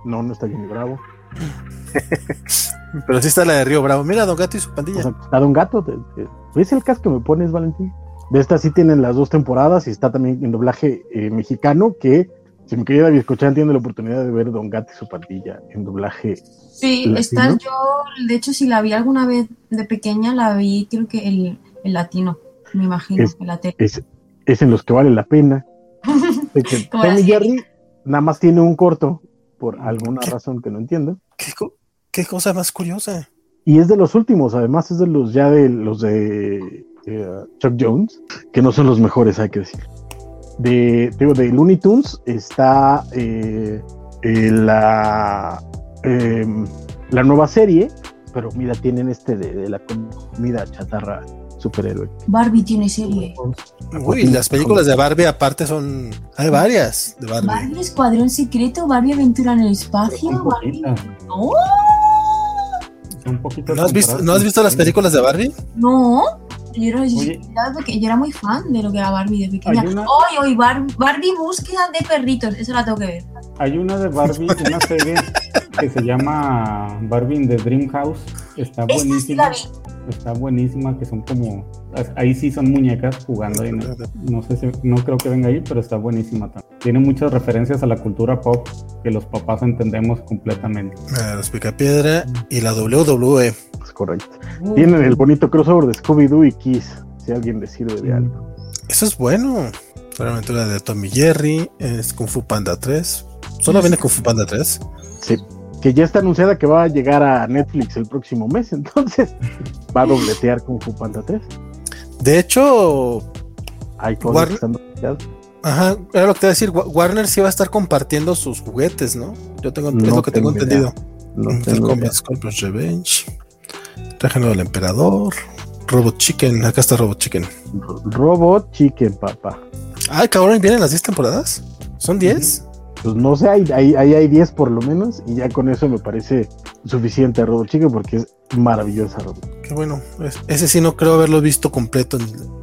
No, no está Johnny Bravo. [laughs] Pero sí está la de Río Bravo. Mira, Don Gato y su O pandilla. sea, está Don Gato. te- te- ¿Ves el cast que me pones, Valentín? De esta sí tienen las dos temporadas y está también en doblaje eh, mexicano que, si mi querida Biscochán tiene la oportunidad de ver Don Gato y su pandilla en doblaje. Sí, ¿Latino? esta yo, de hecho, si la vi alguna vez de pequeña, la vi creo que el, el latino, me imagino, Es- en la tele. Es, es en los que vale la pena. [laughs] Tommy serie. Jerry nada más tiene un corto, por alguna razón que no entiendo. ¿Qué, co- qué cosa más curiosa. Y es de los últimos, además es de los ya de los de eh, Chuck Jones, que no son los mejores, hay que decir. De, digo, de Looney Tunes está eh, eh, la, eh, la nueva serie, pero mira, tienen este de, de la comida chatarra superhéroe. Barbie tiene serie. Uy, las películas de Barbie aparte son... Hay varias de Barbie. Barbie Escuadrón Secreto, Barbie Aventura en el Espacio, Barbie... ¡Oh! ¿No has, visto, ¿No has visto las películas de Barbie? No, yo era, yo- yo era muy fan de lo que era Barbie de pequeña. Una- Hoy, hoy, Bar- Barbie búsqueda de perritos, eso la tengo que ver. Hay una de Barbie, una serie que se llama Barbie in the Dream House. Está buenísima. Está buenísima, que son como. Ahí sí son muñecas jugando. ahí, no, no sé si. No creo que venga ahí, pero está buenísima también. Tiene muchas referencias a la cultura pop que los papás entendemos completamente. Los Picapiedra y la WWE. Es correcto. Tienen el bonito crossover de Scooby-Doo y Kiss, si alguien le sirve de algo. Eso es bueno. La aventura de Tommy Jerry, es Kung Fu Panda 3. Solo viene Kung Fu Panda 3. Sí. Que ya está anunciada que va a llegar a Netflix el próximo mes, [laughs] entonces va a dobletear con Fu Panda 3. De hecho, Hay cosas Warner- que están dobleteadas. ajá, era lo que te iba a decir. Wa- Warner sí va a estar compartiendo sus juguetes, ¿no? Yo tengo, es No lo que tengo tengo entendido. No idea. Scorpion's Revenge. Traje nuevo del Emperador. Robot Chicken. Acá está Robot Chicken. Robot Chicken, papá. Ay, cabrón, ¿vienen las 10 temporadas? ¿Son 10? Pues no sé, ahí ahí- ahí hay 10 por lo menos, y ya con eso me parece suficiente Robot Chicken porque es maravillosa Robot. Qué bueno. Es- ese sí no creo haberlo visto completo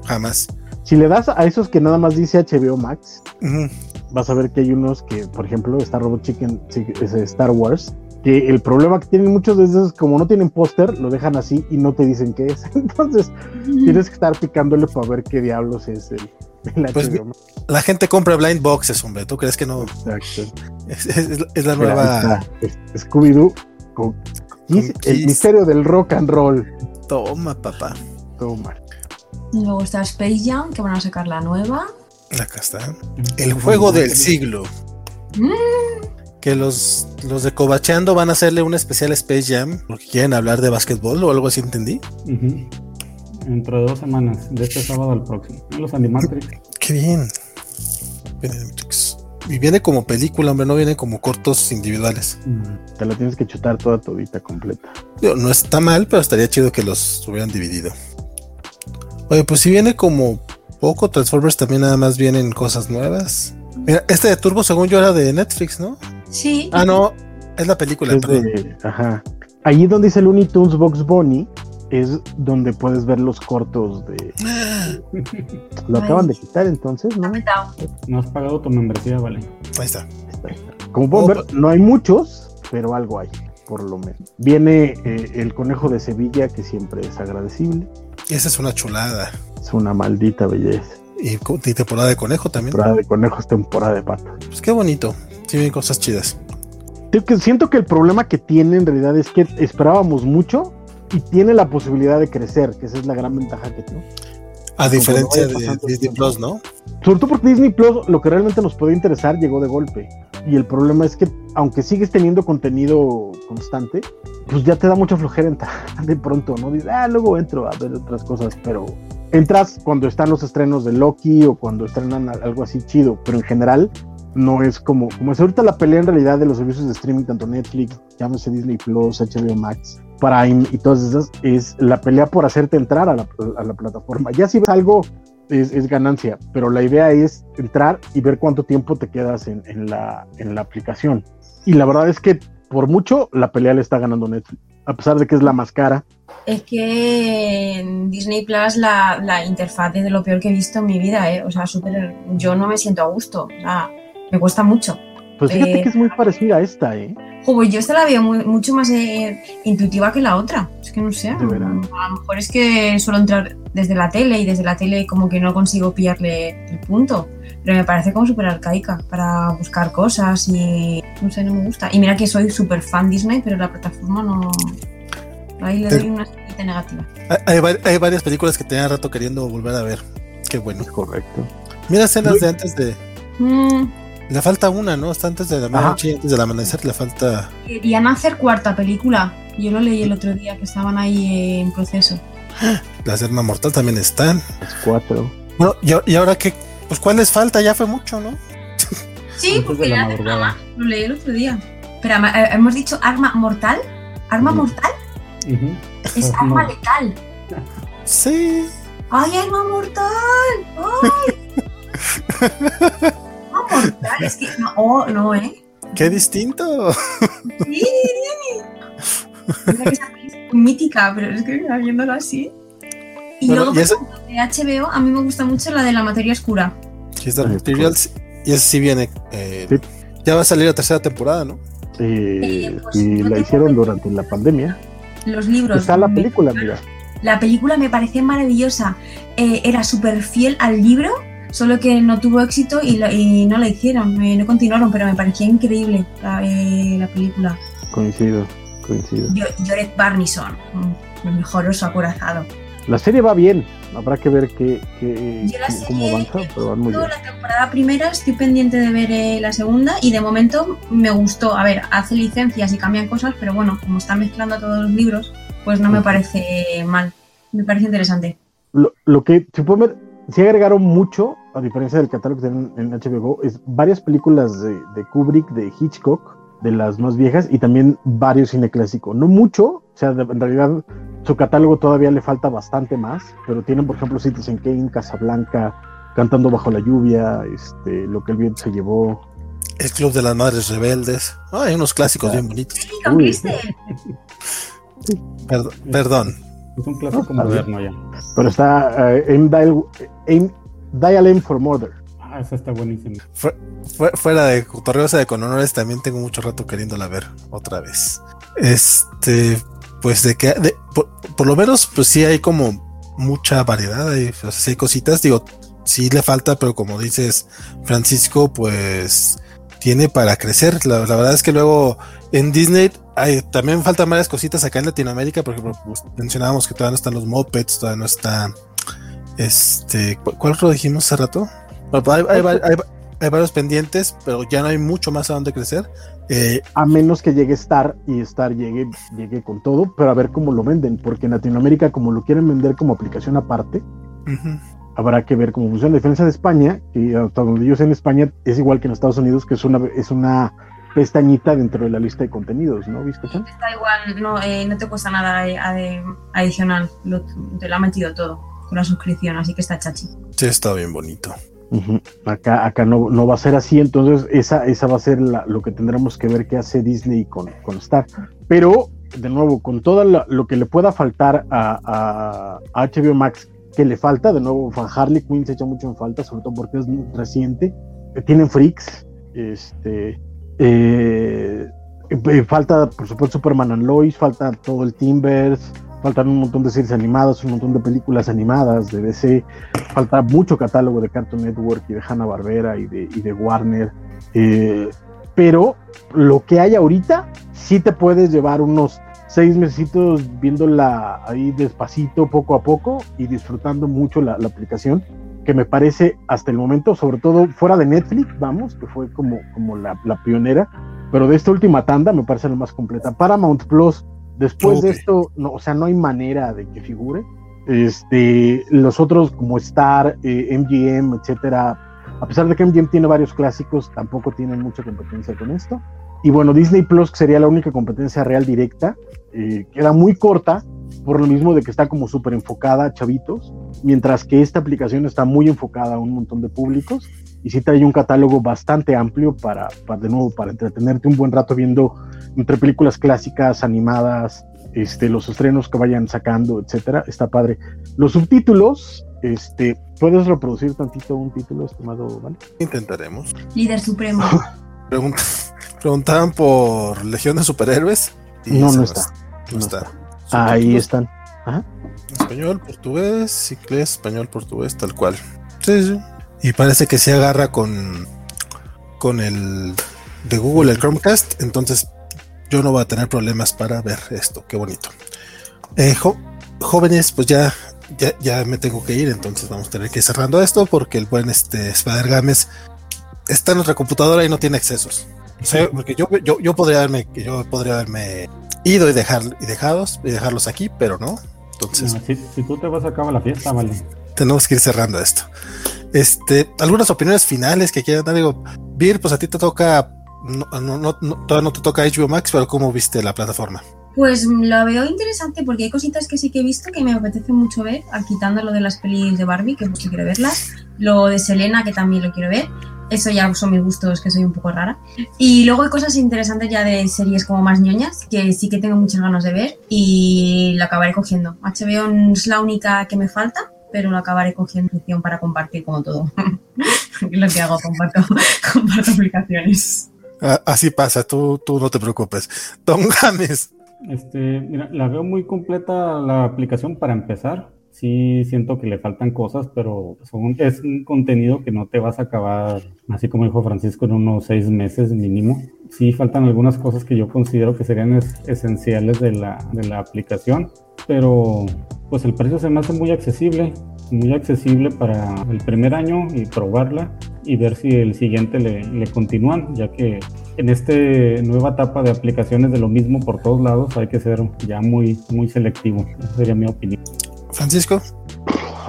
jamás. Si le das a esos que nada más dice HBO Max, vas a ver que hay unos que, por ejemplo, está Robot Chicken, es Star Wars, que el problema que tienen muchos de esos, como no tienen póster, lo dejan así y no te dicen qué es. [laughs] Entonces, tienes que estar picándole para ver qué diablos es el, [laughs] el Pues. La gente compra blind boxes, hombre. ¿Tú crees que no? Exacto. Es, es- es la Mira, nueva. Scooby-Doo con el Kiss. misterio del rock and roll. Toma, papá. Toma. Luego está Space Jam, que van a sacar la nueva. Acá está. El juego del siglo. Que los, los de Cobacheando van a hacerle un especial Space Jam porque quieren hablar de básquetbol o algo así, entendí. Ujú. Dentro de dos semanas, de este sábado al próximo. Los Animatrix. Qué bien. Y viene como película, hombre, no viene como cortos individuales. Te la tienes que chutar toda todita completa. Digo, no está mal, pero estaría chido que los hubieran dividido. Oye, pues si viene como poco, Transformers también nada más vienen cosas nuevas. Mira, este de Turbo, según yo, era de Netflix, ¿no? Sí. Ah, no, es la película, Es de- ajá. Allí donde dice Looney Tunes Box Bunny es donde puedes ver los cortos de. [laughs] Lo Ay. acaban de quitar entonces, ¿no? No has pagado tu membresía, vale. Ahí está. Como pueden Oh, ver, no hay muchos, pero algo hay, por lo menos. Viene eh, el conejo de Sevilla, que siempre es agradecible. Esa es una chulada. Es una maldita belleza. Y, temporada de conejo también. Temporada de conejos, temporada de pato. Pues qué bonito. Sí, vienen cosas chidas. Siento que el problema que tiene en realidad es que esperábamos mucho y tiene la posibilidad de crecer, que esa es la gran ventaja que tiene. A diferencia de Disney. Plus, ¿no? Sobre todo porque Disney Plus, lo que realmente nos puede interesar, llegó de golpe. Y el problema es que, aunque sigues teniendo contenido constante, pues ya te da mucha flojera entrar [laughs] de pronto, ¿no? Dices, ah, luego entro a ver otras cosas, pero entras cuando están los estrenos de Loki o cuando estrenan algo así chido, pero en general no es como, como es ahorita la pelea en realidad de los servicios de streaming, tanto Netflix, llámese Disney Plus, HBO Max, Prime y todas esas, es la pelea por hacerte entrar a la, a la plataforma. Ya si ves algo es, es ganancia, pero la idea es entrar y ver cuánto tiempo te quedas en, en la, en la aplicación. Y la verdad es que por mucho la pelea le está ganando Netflix, a pesar de que es la más cara. Es que en Disney Plus la, la interfaz es de lo peor que he visto en mi vida, ¿eh? O sea, súper. Yo no me siento a gusto. O sea, me cuesta mucho. Pues fíjate Eh, que es muy parecida a esta, ¿eh? Jo, pues yo esta la veo muy- mucho más eh, intuitiva que la otra. Es que no sé. De verdad. A lo mejor es que suelo entrar desde la tele y desde la tele como que no consigo pillarle el punto. Pero me parece como súper arcaica para buscar cosas y no sé, no me gusta. Y mira que soy súper fan Disney, pero la plataforma no. Ahí le doy una estrellita negativa. Hay, hay varias películas que tenía rato queriendo volver a ver. Qué bueno. Es correcto. Mira escenas de antes de. Mm, Le falta una, ¿no? Está antes de la Ajá. y antes del amanecer. Le falta. querían hacer cuarta película. Yo lo leí el otro día que estaban ahí en proceso. [gasps] La Serma Mortal también están. Es cuatro. Bueno, y, y ahora qué. Pues ¿cuál les falta? Ya fue mucho, ¿no? Sí, porque la más. Lo leí el otro día. Ma- eh, hemos dicho arma mortal. ¿Arma mortal? Es [laughs] Arma- arma letal. Sí. ¡Ay, arma mortal! ¡Ay! [laughs] arma mortal. Es que. No, oh, no, ¿eh? Qué distinto. Sí, que esa es mítica, pero es que viéndolo así. Y Bueno, luego, y eso- de HBO, a mí me gusta mucho la de la materia oscura. Ay, Materials. Y ese sí viene. eh, Sí. Ya va a salir la tercera temporada, ¿no? Eh, pues, y la hicieron que- durante la pandemia. Los libros. Está la película, mira. La película me parecía maravillosa. Eh, era súper fiel al libro, solo que no tuvo éxito y, la- y no la hicieron, eh, no continuaron, pero me parecía increíble la, eh, la película. Coincido, coincido. Joret Barnison, mm, el mejor oso acorazado. La serie va bien. Habrá que ver qué, qué- Yo la cómo avanza, pero van muy bien. la temporada primera estoy pendiente de ver eh, la segunda y de momento me gustó. A ver, hace licencias y cambian cosas, pero bueno, como están mezclando todos los libros, pues no me parece mal. Me parece interesante. Lo, lo que ver, sí agregaron mucho, a diferencia del catálogo que tienen en HBO, es varias películas de, de Kubrick, de Hitchcock, de las más viejas, y también varios cine clásico. No mucho, o sea, de- en realidad su catálogo todavía le falta bastante más, pero tienen, por ejemplo, Citizen Kane, Casablanca, Cantando bajo la lluvia, este, Lo que el viento se llevó. El Club de las Madres Rebeldes. Ah, hay unos clásicos Claro. bien bonitos. Sí, con. Perdón. perdón. Es un clásico moderno ya. Pero está eh, Aim Dial, M for Murder. Ah, esa está buenísima. Fue- fuera de Cotorreosa de Con Honores, también tengo mucho rato queriéndola ver otra vez. Este, pues de que, de- por, por lo menos, pues sí hay como mucha variedad, hay, o sea, sí hay cositas, digo, sí le falta, pero como dices, Francisco, pues tiene para crecer. La, la verdad es que luego en Disney hay, también faltan varias cositas acá en Latinoamérica, por ejemplo, pues, mencionábamos que todavía no están los mopeds, todavía no está, este, ¿cu- ¿cuál otro dijimos hace rato? Bueno, pues hay, hay va- hay va- hay varios pendientes, pero ya no hay mucho más a donde crecer. Eh, a menos que llegue Star y Star llegue, llegue con todo, pero a ver cómo lo venden, porque en Latinoamérica, como lo quieren vender como aplicación aparte, habrá que ver cómo funciona. La diferencia de España, que hasta donde yo sé en España es igual que en Estados Unidos, que es una, es una pestañita dentro de la lista de contenidos, ¿no? ¿Viste? Está igual, no, eh, no te cuesta nada eh, adicional. Lo- te lo ha metido todo con la suscripción, así que está chachi. Sí, está bien bonito. Acá, acá no, no va a ser así, entonces esa, esa va a ser la- lo que tendremos que ver qué hace Disney con, con Star. Pero, de nuevo, con todo lo que le pueda faltar a, a HBO Max, que le falta, de nuevo, Harley Quinn se echa mucho en falta, sobre todo porque es reciente. Eh, Tienen Freaks, este, eh, eh, falta, por supuesto, Superman and Lois, falta todo el Timbers, faltan un montón de series animadas, un montón de películas animadas de DC, falta mucho catálogo de Cartoon Network y de Hanna Barbera y de, Warner. eh, pero lo que hay ahorita, sí te puedes llevar unos seis mesecitos viéndola ahí despacito, poco a poco y disfrutando mucho la, la aplicación, que me parece hasta el momento, sobre todo fuera de Netflix, vamos, que fue como, como la, la pionera, pero de esta última tanda me parece la más completa. Paramount Plus, después de esto, no, o sea, no hay manera de que figure. Este, los otros como Star, eh, MGM, etcétera, a pesar de que MGM tiene varios clásicos, tampoco tienen mucha competencia con esto. Y bueno, Disney Plus que sería la única competencia real directa, eh, queda muy corta, por lo mismo de que está como súper enfocada a chavitos, mientras que esta aplicación está muy enfocada a un montón de públicos y sí trae un catálogo bastante amplio para, para de nuevo, para entretenerte un buen rato viendo entre películas clásicas, animadas, este, los estrenos que vayan sacando, etcétera, está padre. Los subtítulos, este, ¿puedes reproducir tantito un título, estimado? ¿vale? Intentaremos. Líder supremo. [laughs] Pregunta, preguntaban por Legión de Superhéroes. no, no está. No, está. Ahí están. Español, portugués, inglés, español, portugués, tal cual. Sí, sí. Y parece que se agarra con, con el de Google, el Chromecast. Entonces yo no voy a tener problemas para ver esto. Qué bonito. Eh, jóvenes, pues ya, ya, me tengo que ir. Entonces vamos a tener que ir cerrando esto porque el buen este, Spider Games está en nuestra computadora y no tiene accesos. porque yo, yo, yo podría haberme, yo podría haberme ido y dejar y dejados y dejarlos aquí, pero no. Entonces, si, tú te vas a acabar la fiesta, vale. Tenemos que ir cerrando esto. Este, algunas opiniones finales que quieran dar. Digo, Vir, pues a ti te toca, no, no, no, todavía no te toca HBO Max, pero ¿cómo viste la plataforma? Pues lo veo interesante porque hay cositas que sí que he visto que me apetece mucho ver, quitando lo de las pelis de Barbie, que mucho quiero verlas, lo de Selena, que también lo quiero ver, eso ya son mis gustos, que soy un poco rara. Y luego hay cosas interesantes ya de series como más ñoñas, que sí que tengo muchas ganas de ver y lo acabaré cogiendo. HBO es la única que me falta, pero lo acabaré cogiendo para compartir como todo. [laughs] lo que hago, comparto, [laughs] comparto aplicaciones. Ah, así pasa, tú, tú no te preocupes. Don James. Este, mira, la veo muy completa la aplicación para empezar sí siento que le faltan cosas, pero son, es un contenido que no te vas a acabar, así como dijo Francisco, en unos seis meses mínimo. Sí faltan algunas cosas que yo considero que serían esenciales de la, aplicación, pero pues el precio se me hace muy accesible, muy accesible para el primer año y probarla y ver si el siguiente le, le continúan, ya que en esta nueva etapa de aplicaciones de lo mismo por todos lados hay que ser ya muy, muy selectivo. Esa sería mi opinión. Francisco.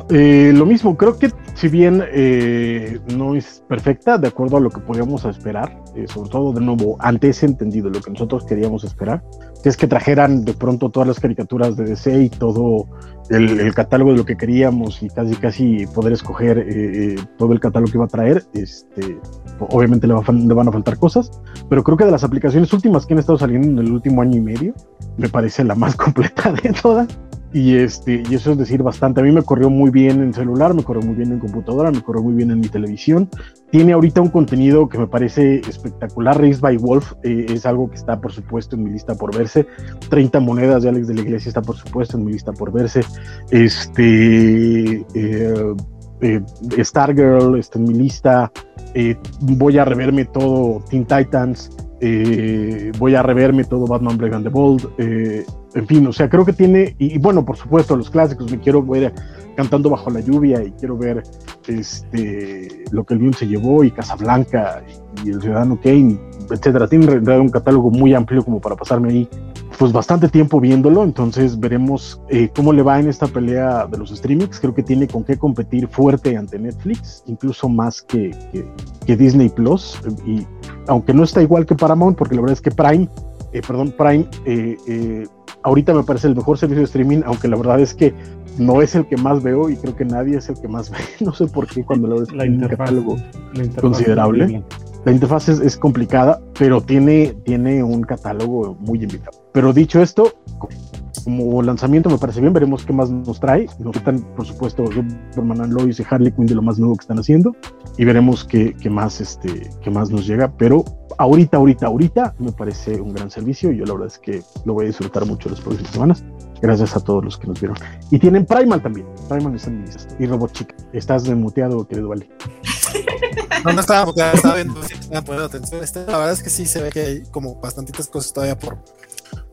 Eh, lo mismo, creo que si bien eh, no es perfecta, de acuerdo a lo que podíamos esperar, eh, sobre todo de nuevo, antes entendido lo que nosotros queríamos esperar, que es que trajeran de pronto todas las caricaturas de DC y todo el, catálogo de lo que queríamos y casi casi poder escoger todo el catálogo que iba a traer, este, obviamente le, le, van a faltar cosas, pero creo que de las aplicaciones últimas que han estado saliendo en el último año y medio, me parece la más [laughs] completa de todas. Y, este, y eso es decir bastante. A mí me corrió muy bien en celular, me corrió muy bien en computadora, me corrió muy bien en mi televisión. Tiene ahorita un contenido que me parece espectacular. Race by Wolf eh, es algo que está, por supuesto, en mi lista por verse. 30 monedas de Alex de la Iglesia está, por supuesto, en mi lista por verse. Este. Eh, eh, Stargirl está en mi lista. voy a reverme todo Teen Titans. Voy a reverme todo Batman Brave and the Bold en fin, o sea, creo que tiene, y, bueno, por supuesto, los clásicos, me quiero ver cantando bajo la lluvia y quiero ver este lo que el viento se llevó y Casablanca y, el Ciudadano Kane, etcétera. Tiene en realidad un catálogo muy amplio como para pasarme ahí pues bastante tiempo viéndolo, entonces veremos eh, cómo le va en esta pelea de los streamings. Creo que tiene con qué competir fuerte ante Netflix, incluso más que, que Disney Plus. Y aunque no está igual que Paramount, porque la verdad es que Prime eh, perdón, Prime, eh, eh, ahorita me parece el mejor servicio de streaming, aunque la verdad es que no es el que más veo y creo que nadie es el que más [laughs] ve. No sé por qué cuando lo ves la un catálogo considerable. La interfaz es, complicada, pero tiene, tiene un catálogo muy invitado. Pero dicho esto, como lanzamiento me parece bien, veremos qué más nos trae. Nos están, por supuesto, Superman and Lois y Harley Quinn de lo más nuevo que están haciendo y veremos qué, qué más, este, qué más nos llega. Pero ahorita, ahorita, ahorita me parece un gran servicio y yo la verdad es que lo voy a disfrutar mucho las próximas semanas. Gracias a todos los que nos vieron. Y tienen Primal también. Primal está en mi lista. Y Robot Chica. Estás desmuteado, querido Vale. No, no estaba estaba viendo estaba poniendo atención. Este, la verdad es que sí se ve que hay como bastantitas cosas todavía por,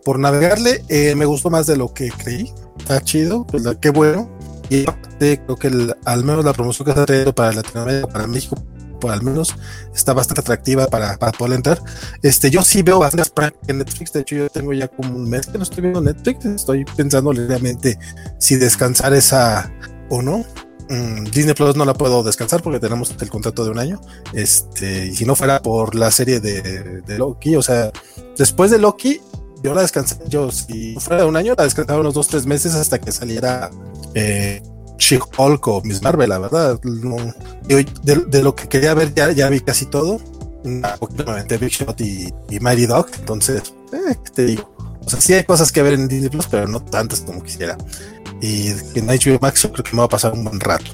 por navegarle. Eh, me gustó más de lo que creí. Está chido, pues qué bueno. Y aparte, creo que al menos la promoción que ha traído para Latinoamérica, para México, al menos está bastante atractiva para, para poder entrar. Este, yo sí veo bastante en Netflix, de hecho yo tengo ya como un mes que no estoy viendo Netflix, estoy pensando realmente si descansar esa o no. Mm, Disney Plus no la puedo descansar porque tenemos el contrato de un año. Este, y si no fuera por la serie de, Loki, o sea, después de Loki, yo la descansé, yo si fuera de un año, la descansaba unos dos, tres meses hasta que saliera eh, She-Hulk o Miss Marvel, la verdad. de, lo que quería ver ya, ya vi casi todo. Obviamente Big Shot y, y Mighty Dog. Entonces, eh, te digo? O sea, sí hay cosas que ver en Disney Plus, pero no tantas como quisiera. Y en HBO Max yo creo que me va a pasar un buen rato.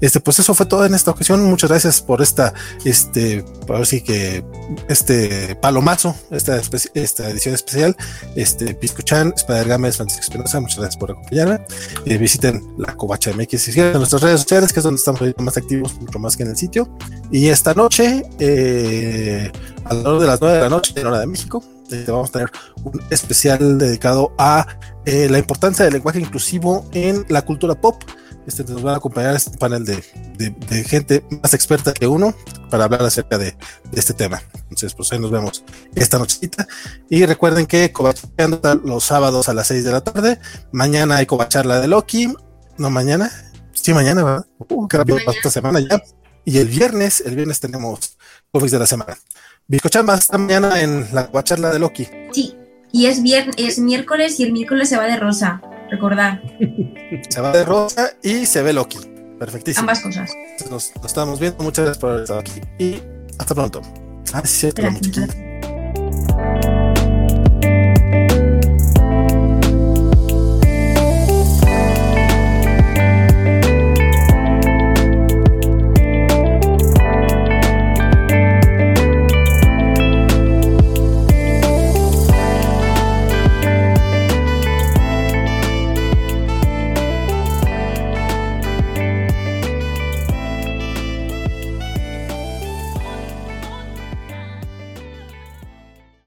este, pues eso fue todo en esta ocasión. Muchas gracias por esta, este, por sí que este palomazo, esta, esta edición especial. Este, Piscuchan, Spider Games, Francisco Espinosa, muchas gracias por acompañarme. Eh, visiten la Covacha MX en nuestras redes sociales, que es donde estamos más activos, mucho más que en el sitio. Y esta noche, eh, alrededor de las 9 de la noche, en hora de México, eh, vamos a tener un especial dedicado a eh, la importancia del lenguaje inclusivo en la cultura pop. Este, nos van a acompañar este panel de, de, gente más experta que uno para hablar acerca de, de, este tema. Entonces, pues ahí nos vemos esta nochecita. Y recuerden que Covachando los sábados a las 6 de la tarde. Mañana hay Covacharla de Loki. No, mañana. Sí, mañana, ¿verdad? Uh, qué rápido esta semana ya. Y el viernes, el viernes tenemos cómics de la semana. Biscochan va esta mañana en la charla de Loki. Sí, y es, viernes, es miércoles y el miércoles se va de rosa, recordad. [laughs] se va de rosa y se ve Loki. Perfectísimo. Ambas cosas. Nos, nos estamos viendo. Muchas gracias por estar aquí y hasta pronto. Ah, sí.